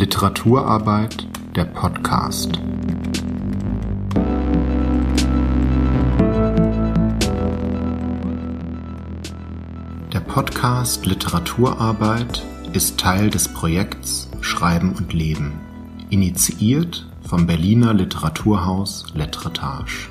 Literaturarbeit der Podcast. Der Podcast Literaturarbeit ist Teil des Projekts Schreiben und Leben, initiiert vom Berliner Literaturhaus Letretage.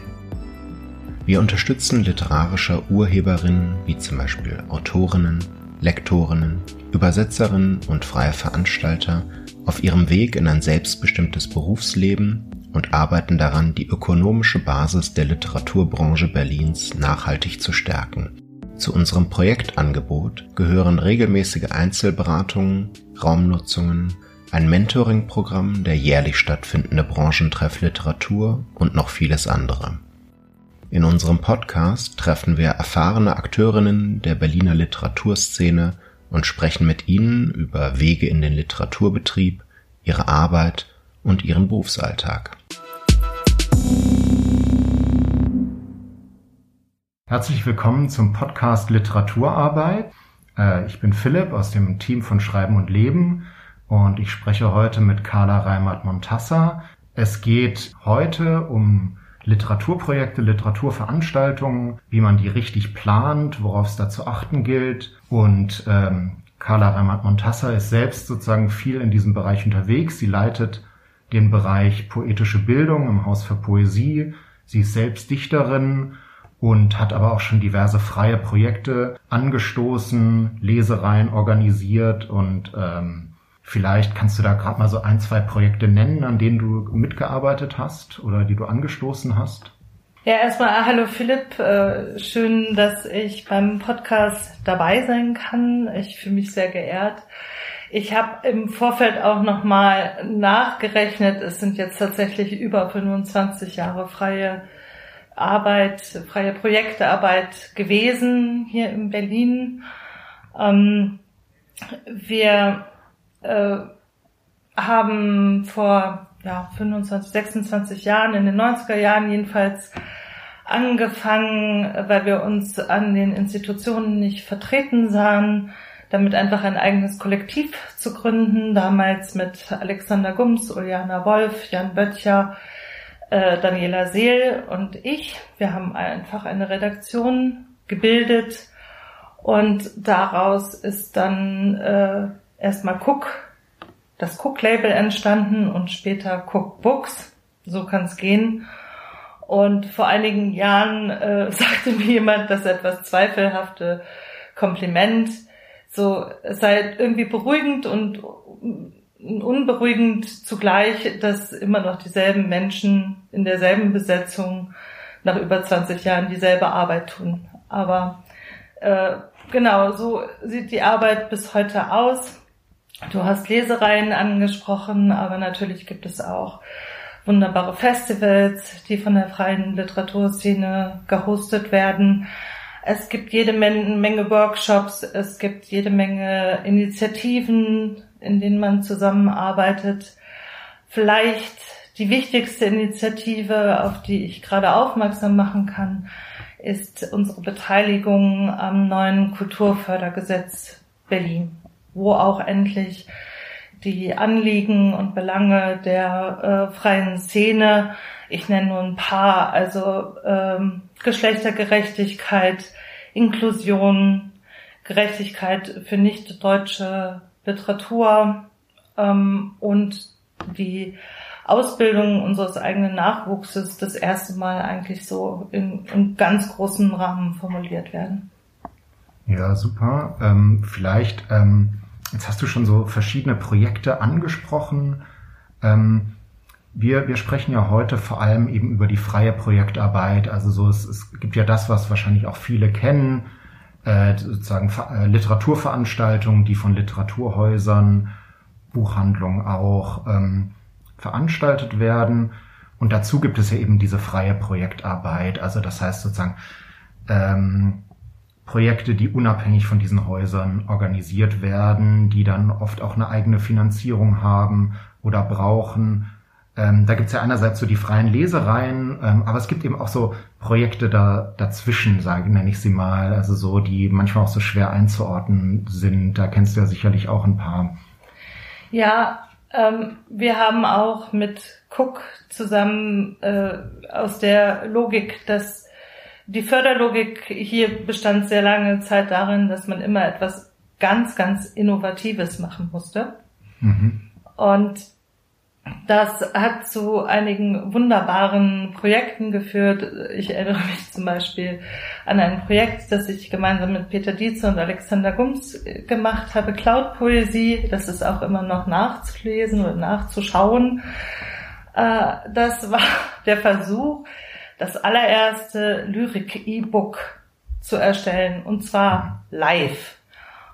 Wir unterstützen literarische Urheberinnen wie zum Beispiel Autorinnen, Lektorinnen, Übersetzerinnen und freie Veranstalter auf ihrem Weg in ein selbstbestimmtes Berufsleben und arbeiten daran, die ökonomische Basis der Literaturbranche Berlins nachhaltig zu stärken. Zu unserem Projektangebot gehören regelmäßige Einzelberatungen, Raumnutzungen, ein Mentoring-Programm, der jährlich stattfindende Branchentreff Literatur und noch vieles andere. In unserem Podcast treffen wir erfahrene Akteurinnen der Berliner Literaturszene und sprechen mit ihnen über Wege in den Literaturbetrieb, ihre Arbeit und ihren Berufsalltag. Herzlich willkommen zum Podcast Literaturarbeit. Äh, ich bin Philipp aus dem Team von Schreiben und Leben und ich spreche heute mit Carla Reimert-Montassa. Es geht heute um Literaturprojekte, Literaturveranstaltungen, wie man die richtig plant, worauf es da zu achten gilt. Und ähm, Carla Reimann-Montassa ist selbst sozusagen viel in diesem Bereich unterwegs. Sie leitet den Bereich poetische Bildung im Haus für Poesie. Sie ist selbst Dichterin und hat aber auch schon diverse freie Projekte angestoßen, Lesereien organisiert und ähm, Vielleicht kannst du da gerade mal so ein, zwei Projekte nennen, an denen du mitgearbeitet hast oder die du angestoßen hast. Ja, erstmal ah, hallo Philipp, äh, schön, dass ich beim Podcast dabei sein kann. Ich fühle mich sehr geehrt. Ich habe im Vorfeld auch nochmal nachgerechnet. Es sind jetzt tatsächlich über 25 Jahre freie Arbeit, freie Projektearbeit gewesen hier in Berlin. Ähm, wir äh, haben vor ja, 25, 26 Jahren, in den 90er Jahren jedenfalls, angefangen, weil wir uns an den Institutionen nicht vertreten sahen, damit einfach ein eigenes Kollektiv zu gründen, damals mit Alexander Gums, Uliana Wolf, Jan Böttcher, äh, Daniela Seel und ich. Wir haben einfach eine Redaktion gebildet und daraus ist dann äh, erstmal Cook, das Cook-Label entstanden und später Cook Books. So kann es gehen. Und vor einigen Jahren äh, sagte mir jemand das etwas zweifelhafte Kompliment. So, es sei irgendwie beruhigend und unberuhigend zugleich, dass immer noch dieselben Menschen in derselben Besetzung nach über 20 Jahren dieselbe Arbeit tun. Aber äh, genau, so sieht die Arbeit bis heute aus. Du hast Lesereien angesprochen, aber natürlich gibt es auch wunderbare Festivals, die von der freien Literaturszene gehostet werden. Es gibt jede Menge Workshops, es gibt jede Menge Initiativen, in denen man zusammenarbeitet. Vielleicht die wichtigste Initiative, auf die ich gerade aufmerksam machen kann, ist unsere Beteiligung am neuen Kulturfördergesetz Berlin wo auch endlich die Anliegen und Belange der äh, freien Szene, ich nenne nur ein paar, also ähm, Geschlechtergerechtigkeit, Inklusion, Gerechtigkeit für nicht deutsche Literatur ähm, und die Ausbildung unseres eigenen Nachwuchses das erste Mal eigentlich so in, in ganz großen Rahmen formuliert werden. Ja, super. Ähm, vielleicht ähm, Jetzt hast du schon so verschiedene Projekte angesprochen. Ähm, wir, wir sprechen ja heute vor allem eben über die freie Projektarbeit. Also so es, es gibt ja das, was wahrscheinlich auch viele kennen, äh, sozusagen äh, Literaturveranstaltungen, die von Literaturhäusern, Buchhandlungen auch ähm, veranstaltet werden. Und dazu gibt es ja eben diese freie Projektarbeit. Also das heißt sozusagen ähm, Projekte, die unabhängig von diesen Häusern organisiert werden, die dann oft auch eine eigene Finanzierung haben oder brauchen. Ähm, da gibt's ja einerseits so die freien Lesereien, ähm, aber es gibt eben auch so Projekte da dazwischen, sage nenne ich sie mal, also so, die manchmal auch so schwer einzuordnen sind. Da kennst du ja sicherlich auch ein paar. Ja, Ähm, wir haben auch mit Cook zusammen äh, aus der Logik, dass die Förderlogik hier bestand sehr lange Zeit darin, dass man immer etwas ganz, ganz Innovatives machen musste. Mhm. Und das hat zu einigen wunderbaren Projekten geführt. Ich erinnere mich zum Beispiel an ein Projekt, das ich gemeinsam mit Peter Dietze und Alexander Gums gemacht habe, Cloud-Poesie. Das ist auch immer noch nachzulesen oder nachzuschauen. Äh, das war der Versuch, das allererste Lyrik-E-Book zu erstellen, und zwar live.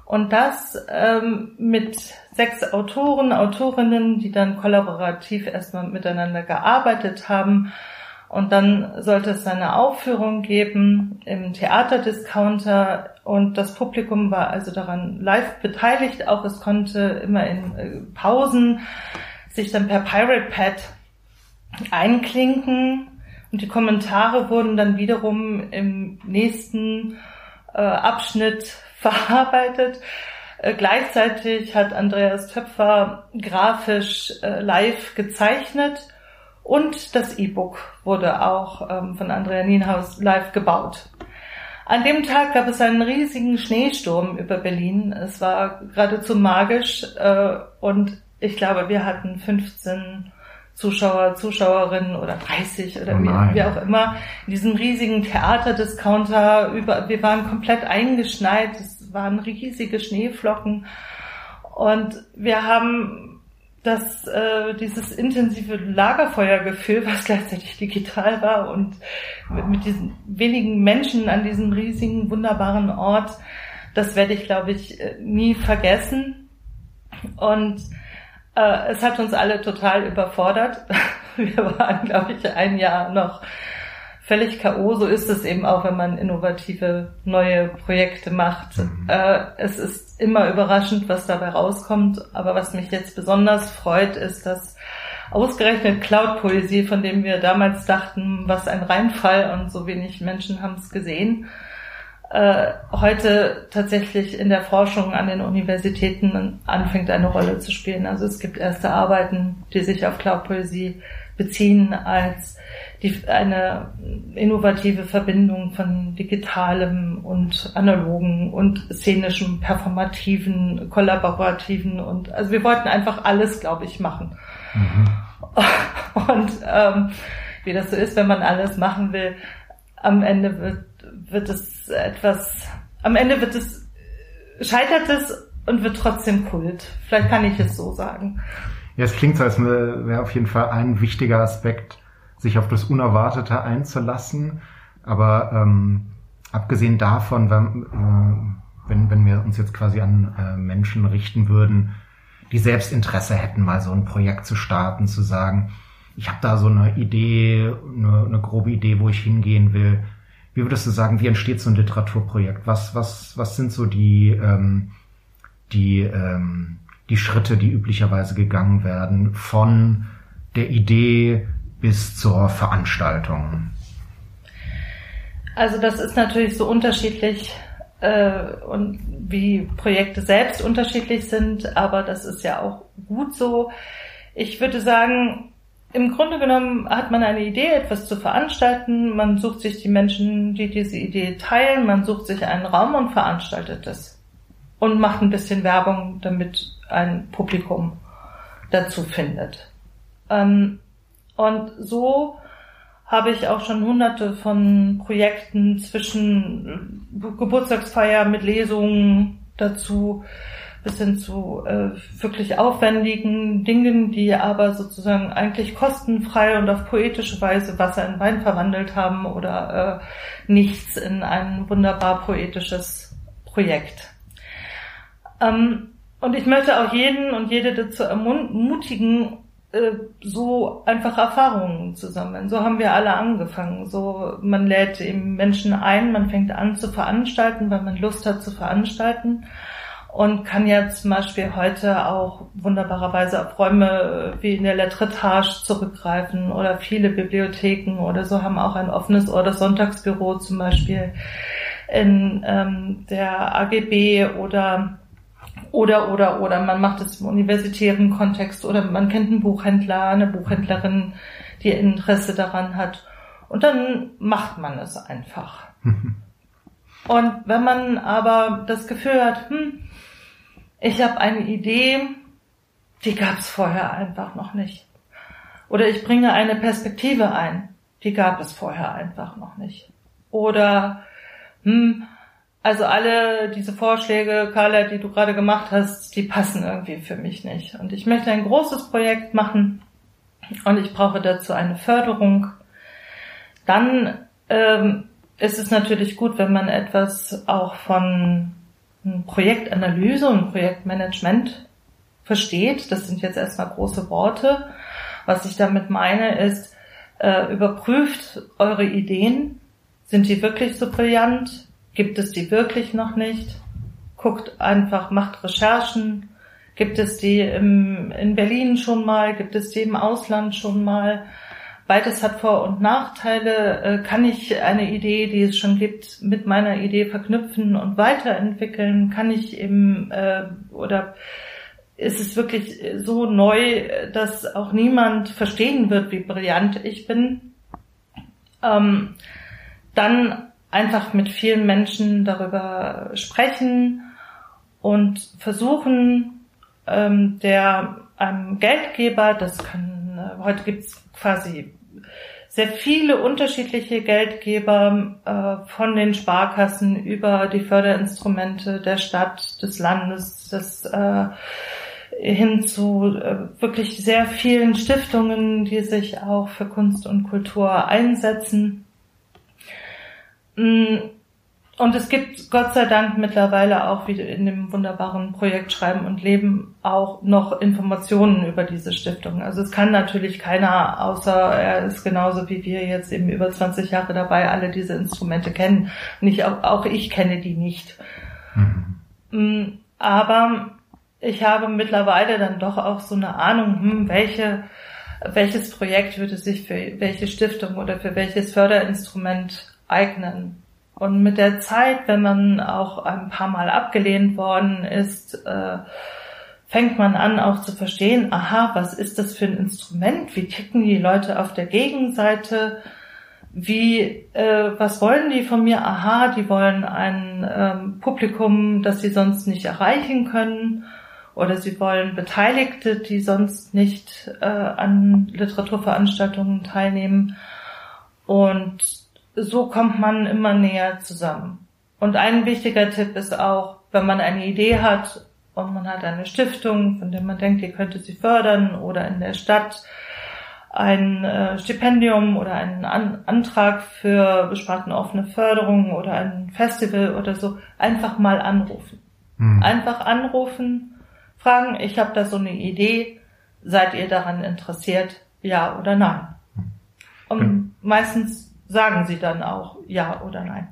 Und das ähm, mit sechs Autoren, Autorinnen, die dann kollaborativ erstmal miteinander gearbeitet haben. Und dann sollte es eine Aufführung geben im Theaterdiscounter und das Publikum war also daran live beteiligt. Auch es konnte immer in äh, Pausen sich dann per Pirate Pad einklinken und die Kommentare wurden dann wiederum im nächsten äh, Abschnitt verarbeitet. Äh, gleichzeitig hat Andreas Töpfer grafisch äh, live gezeichnet und das E-Book wurde auch ähm, von Andrea Nienhaus live gebaut. An dem Tag gab es einen riesigen Schneesturm über Berlin. Es war geradezu magisch äh, und ich glaube, wir hatten 15 Zuschauer, Zuschauerinnen oder 30 oder oh wie, wie, auch immer in diesem riesigen Theaterdiscounter über, wir waren komplett eingeschneit, es waren riesige Schneeflocken und wir haben das, äh, dieses intensive Lagerfeuergefühl, was gleichzeitig digital war und mit, mit diesen wenigen Menschen an diesem riesigen, wunderbaren Ort, das werde ich, glaube ich, äh, nie vergessen. Und äh, es hat uns alle total überfordert. Wir waren, glaube ich, ein Jahr noch völlig K.O. So ist es eben auch, wenn man innovative neue Projekte macht. Mhm. Äh, es ist immer überraschend, was dabei rauskommt. Aber was mich jetzt besonders freut, ist, dass ausgerechnet Cloud-Poesie, von dem wir damals dachten, was ein Reinfall und so wenig Menschen haben es gesehen, äh, heute tatsächlich in der Forschung an den Universitäten anfängt eine Rolle zu spielen. Also es gibt erste Arbeiten, die sich auf Cloud-Poesie beziehen als die, eine innovative Verbindung von digitalem und analogen und szenischem, performativen, kollaborativen und also wir wollten einfach alles, glaube ich, machen. Mhm. Und ähm, wie das so ist, wenn man alles machen will, am Ende wird, wird es etwas, am Ende wird es, scheitert es und wird trotzdem Kult. Vielleicht kann ich es so sagen. Ja, es klingt so, als wäre auf jeden Fall ein wichtiger Aspekt, sich auf das Unerwartete einzulassen. Aber ähm, abgesehen davon, wenn, äh, wenn, wenn wir uns jetzt quasi an äh, Menschen richten würden, die Selbstinteresse hätten, mal so ein Projekt zu starten, zu sagen, ich habe da so eine Idee, eine, eine grobe Idee, wo ich hingehen will. Wie würdest du sagen, wie entsteht so ein Literaturprojekt? Was, was, was sind so die, ähm, die, ähm, die Schritte, die üblicherweise gegangen werden von der Idee bis zur Veranstaltung? Also das ist natürlich so unterschiedlich äh, und wie Projekte selbst unterschiedlich sind, aber das ist ja auch gut so. Ich würde sagen, im Grunde genommen hat man eine Idee, etwas zu veranstalten. Man sucht sich die Menschen, die diese Idee teilen. Man sucht sich einen Raum und veranstaltet es. Und macht ein bisschen Werbung, damit ein Publikum dazu findet. Ähm, und so habe ich auch schon hunderte von Projekten zwischen Geburtstagsfeier mit Lesungen dazu bis hin zu äh, wirklich aufwendigen Dingen, die aber sozusagen eigentlich kostenfrei und auf poetische Weise Wasser in Wein verwandelt haben oder äh, nichts in ein wunderbar poetisches Projekt. Ähm, und ich möchte auch jeden und jede dazu ermutigen, äh, so einfach Erfahrungen zu sammeln. So haben wir alle angefangen. So, man lädt eben Menschen ein, man fängt an zu veranstalten, weil man Lust hat zu veranstalten und kann ja zum Beispiel heute auch wunderbarerweise auf Räume wie in der Letretage zurückgreifen oder viele Bibliotheken oder so haben auch ein offenes Ohr, das Sonntagsbüro zum Beispiel in ähm, der AGB oder Oder, oder, oder man macht es im universitären Kontext oder man kennt einen Buchhändler, eine Buchhändlerin, die Interesse daran hat. Und dann macht man es einfach. Und wenn man aber das Gefühl hat, hm, ich habe eine Idee, die gab es vorher einfach noch nicht. Oder ich bringe eine Perspektive ein, die gab es vorher einfach noch nicht. Oder hm, also alle diese Vorschläge, Carla, die du gerade gemacht hast, die passen irgendwie für mich nicht. Und ich möchte ein großes Projekt machen und ich brauche dazu eine Förderung. Dann ähm, ist es natürlich gut, wenn man etwas auch von Projektanalyse und Projektmanagement versteht. Das sind jetzt erstmal große Worte. Was ich damit meine ist, äh, überprüft eure Ideen. Sind die wirklich so brillant? Gibt es die wirklich noch nicht? Guckt einfach, macht Recherchen. Gibt es die im, in Berlin schon mal? Gibt es die im Ausland schon mal? Beides hat Vor- und Nachteile. Äh, kann ich eine Idee, die es schon gibt, mit meiner Idee verknüpfen und weiterentwickeln? Kann ich im äh, oder ist es wirklich so neu, dass auch niemand verstehen wird, wie brillant ich bin? Ähm, dann einfach mit vielen Menschen darüber sprechen und versuchen, ähm, der einem Geldgeber, das kann, äh, heute gibt's quasi sehr viele unterschiedliche Geldgeber äh, von den Sparkassen über die Förderinstrumente der Stadt, des Landes, des äh, hin zu äh, wirklich sehr vielen Stiftungen, die sich auch für Kunst und Kultur einsetzen. Mm, und es gibt Gott sei Dank mittlerweile auch wie in dem wunderbaren Projekt Schreiben und Leben auch noch Informationen über diese Stiftung. Also es kann natürlich keiner, außer er ist genauso wie wir jetzt eben über 20 Jahre dabei, alle diese Instrumente kennen. Nicht, auch, auch ich kenne die nicht. Mhm. Mm, aber ich habe mittlerweile dann doch auch so eine Ahnung, hm, welche, welches Projekt würde sich für welche Stiftung oder für welches Förderinstrument eignen. Und mit der Zeit, wenn man auch ein paar Mal abgelehnt worden ist, äh, fängt man an auch zu verstehen, aha, was ist das für ein Instrument? Wie ticken die Leute auf der Gegenseite? Wie, äh, was wollen die von mir? Aha, die wollen ein ähm, Publikum, das sie sonst nicht erreichen können. Oder sie wollen Beteiligte, die sonst nicht äh, an Literaturveranstaltungen teilnehmen. Und so kommt man immer näher zusammen. Und ein wichtiger Tipp ist auch, wenn man eine Idee hat und man hat eine Stiftung, von der man denkt, ihr könnte sie fördern oder in der Stadt ein äh, Stipendium oder einen An Antrag für offene Förderung oder ein Festival oder so, einfach mal anrufen. Mhm. Einfach anrufen, fragen, ich habe da so eine Idee, seid ihr daran interessiert, ja oder nein? Und mhm. meistens sagen sie dann auch ja oder nein.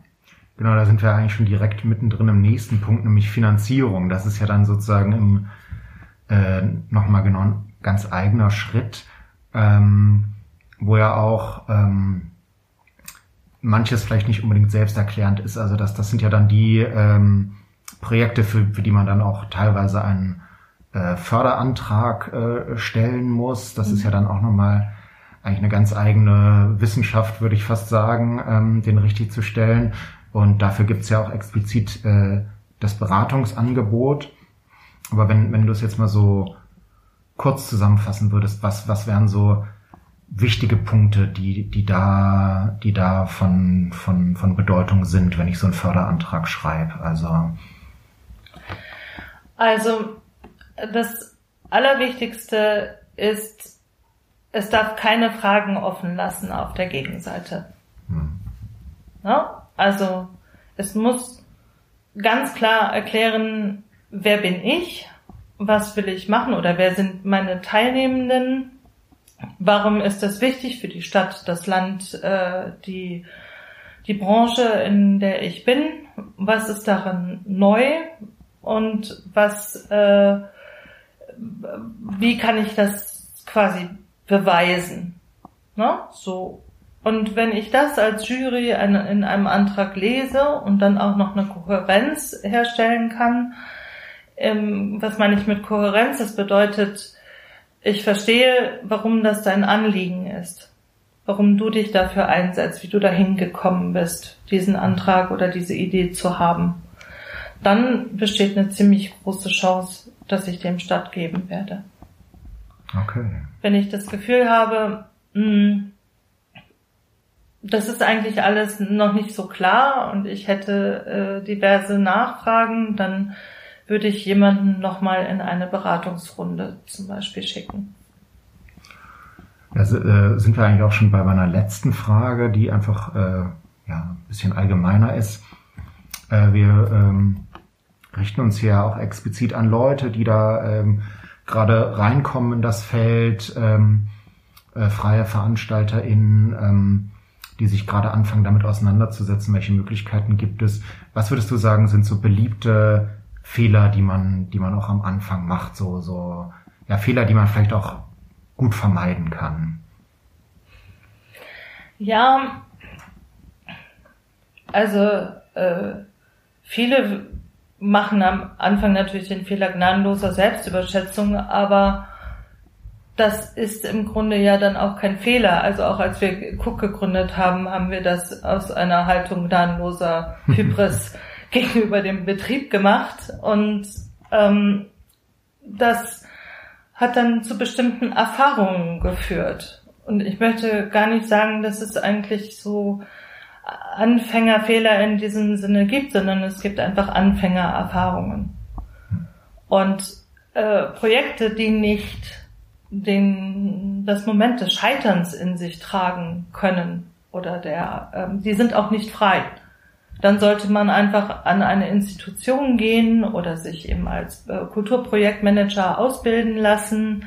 Genau, da sind wir eigentlich schon direkt mittendrin im nächsten Punkt, nämlich Finanzierung. Das ist ja dann sozusagen im äh, nochmal genau ein ganz eigener Schritt, ähm, wo ja auch ähm, manches vielleicht nicht unbedingt selbsterklärend ist. Also das, das sind ja dann die ähm, Projekte, für, für die man dann auch teilweise einen äh, Förderantrag äh, stellen muss. Das mhm. ist ja dann auch nochmal eigentlich eine ganz eigene Wissenschaft, würde ich fast sagen, ähm, den richtig zu stellen. Und dafür gibt's ja auch explizit äh, das Beratungsangebot. Aber wenn, wenn du es jetzt mal so kurz zusammenfassen würdest, was, was wären so wichtige Punkte, die, die da, die da von, von, von Bedeutung sind, wenn ich so einen Förderantrag schreibe? Also, also das Allerwichtigste ist, es darf keine Fragen offen lassen auf der Gegenseite. Hm. Ja? Also es muss ganz klar erklären, wer bin ich, was will ich machen oder wer sind meine Teilnehmenden, warum ist das wichtig für die Stadt, das Land, äh, die, die Branche, in der ich bin, was ist daran neu und was, äh, wie kann ich das quasi beweisen. Ne? So. Und wenn ich das als Jury in einem Antrag lese und dann auch noch eine Kohärenz herstellen kann, ähm, was meine ich mit Kohärenz? Das bedeutet, ich verstehe, warum das dein Anliegen ist, warum du dich dafür einsetzt, wie du dahin gekommen bist, diesen Antrag oder diese Idee zu haben. Dann besteht eine ziemlich große Chance, dass ich dem stattgeben werde. Okay. Wenn ich das Gefühl habe, mh, hm, das ist eigentlich alles noch nicht so klar und ich hätte äh, diverse Nachfragen, dann würde ich jemanden nochmal in eine Beratungsrunde zum Beispiel schicken. Also, äh, sind wir eigentlich auch schon bei meiner letzten Frage, die einfach äh, ja, ein bisschen allgemeiner ist. Äh, wir ähm, richten uns hier auch explizit an Leute, die da ähm, gerade reinkommen in das Feld, ähm, äh, freie VeranstalterInnen, ähm, die sich gerade anfangen, damit auseinanderzusetzen, welche Möglichkeiten gibt es. Was würdest du sagen, sind so beliebte Fehler, die man, die man auch am Anfang macht, so, so, ja, Fehler, die man vielleicht auch gut vermeiden kann? Ja, also äh, viele machen am Anfang natürlich den Fehler gnadenloser Selbstüberschätzung, aber das ist im Grunde ja dann auch kein Fehler. Also auch als wir Cook gegründet haben, haben wir das aus einer Haltung gnadenloser Hybris gegenüber dem Betrieb gemacht und ähm, das hat dann zu bestimmten Erfahrungen geführt. Und ich möchte gar nicht sagen, dass es eigentlich so Anfängerfehler in diesem Sinne gibt, sondern es gibt einfach Anfängererfahrungen. Und äh, Projekte, die nicht den, das Moment des Scheiterns in sich tragen können oder der, ähm, die sind auch nicht frei. Dann sollte man einfach an eine Institution gehen oder sich eben als äh, Kulturprojektmanager ausbilden lassen,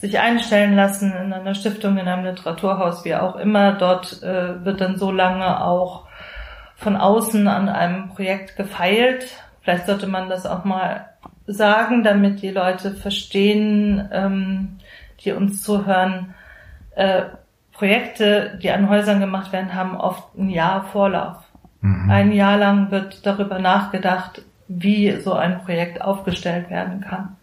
sich einstellen lassen in einer Stiftung, in einem Literaturhaus, wie auch immer. Dort äh, wird dann so lange auch von außen an einem Projekt gefeilt. Vielleicht sollte man das auch mal sagen, damit die Leute verstehen, ähm, die uns zuhören, äh, Projekte, die an Häusern gemacht werden, haben oft ein Jahr Vorlauf. Mhm. Ein Jahr lang wird darüber nachgedacht, wie so ein Projekt aufgestellt werden kann.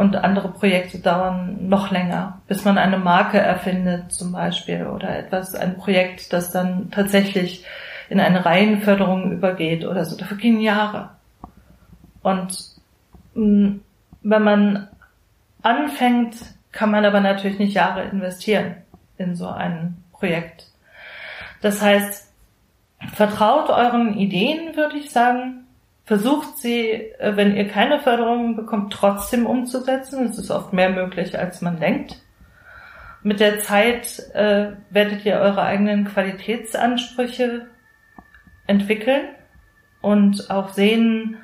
Und andere Projekte dauern noch länger, bis man eine Marke erfindet zum Beispiel oder etwas, ein Projekt, das dann tatsächlich in eine Reihenförderung übergeht oder so. Da vergehen Jahre. Und mh, mm, wenn man anfängt, kann man aber natürlich nicht Jahre investieren in so ein Projekt. Das heißt, vertraut euren Ideen, würde ich sagen. Versucht sie, äh, wenn ihr keine Förderung bekommt, trotzdem umzusetzen. Es ist oft mehr möglich, als man denkt. Mit der Zeit äh, werdet ihr eure eigenen Qualitätsansprüche entwickeln und auch sehen,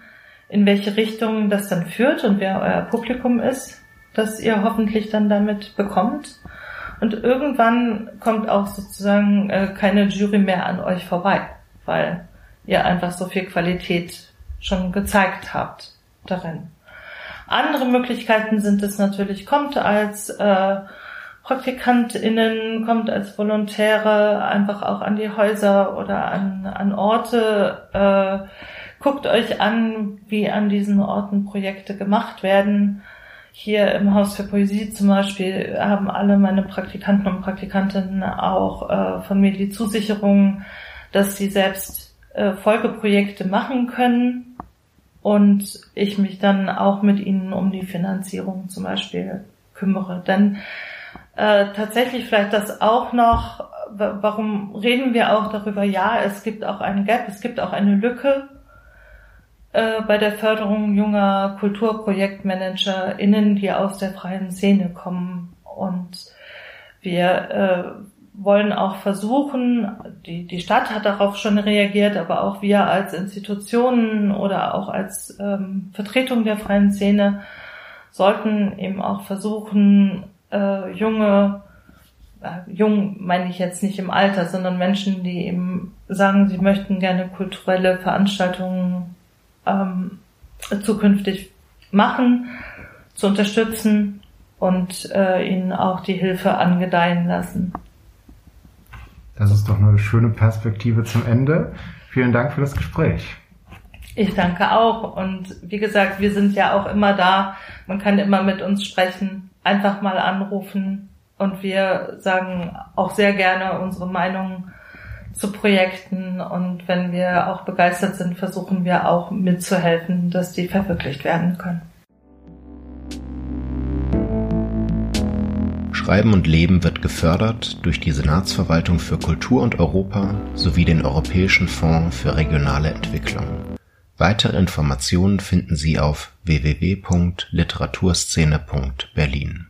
in welche Richtung das dann führt und wer euer Publikum ist das ihr hoffentlich dann damit bekommt. Und irgendwann kommt auch sozusagen äh, keine Jury mehr an euch vorbei, weil ihr einfach so viel Qualität schon gezeigt habt darin. Andere Möglichkeiten sind es natürlich, kommt als äh, PraktikantInnen, kommt als Volontäre einfach auch an die Häuser oder an, an Orte, äh, guckt euch an, wie an diesen Orten Projekte gemacht werden hier im Haus für Poesie zum Beispiel haben alle meine Praktikanten und Praktikantinnen auch äh, von mir die Zusicherung, dass sie selbst äh, Folgeprojekte machen können und ich mich dann auch mit ihnen um die Finanzierung zum Beispiel kümmere. Denn äh, tatsächlich vielleicht das auch noch, warum reden wir auch darüber? Ja, es gibt auch einen Gap, es gibt auch eine Lücke äh, bei der Förderung junger KulturprojektmanagerInnen, die aus der freien Szene kommen. Und wir äh, wollen auch versuchen, die, die Stadt hat darauf schon reagiert, aber auch wir als Institutionen oder auch als ähm, Vertretung der freien Szene sollten eben auch versuchen, äh, junge, äh, jung meine ich jetzt nicht im Alter, sondern Menschen, die eben sagen, sie möchten gerne kulturelle Veranstaltungen ähm, zukünftig machen, zu unterstützen und äh, ihnen auch die Hilfe angedeihen lassen. Das ist doch eine schöne Perspektive zum Ende. Vielen Dank für das Gespräch. Ich danke auch. Und wie gesagt, wir sind ja auch immer da. Man kann immer mit uns sprechen. Einfach mal anrufen. Und wir sagen auch sehr gerne unsere Meinung zu Projekten. Und wenn wir auch begeistert sind, versuchen wir auch mitzuhelfen, dass die verwirklicht werden können. Schreiben und Leben wird gefördert durch die Senatsverwaltung für Kultur und Europa sowie den Europäischen Fonds für regionale Entwicklung. Weitere Informationen finden Sie auf www.literaturszene.berlin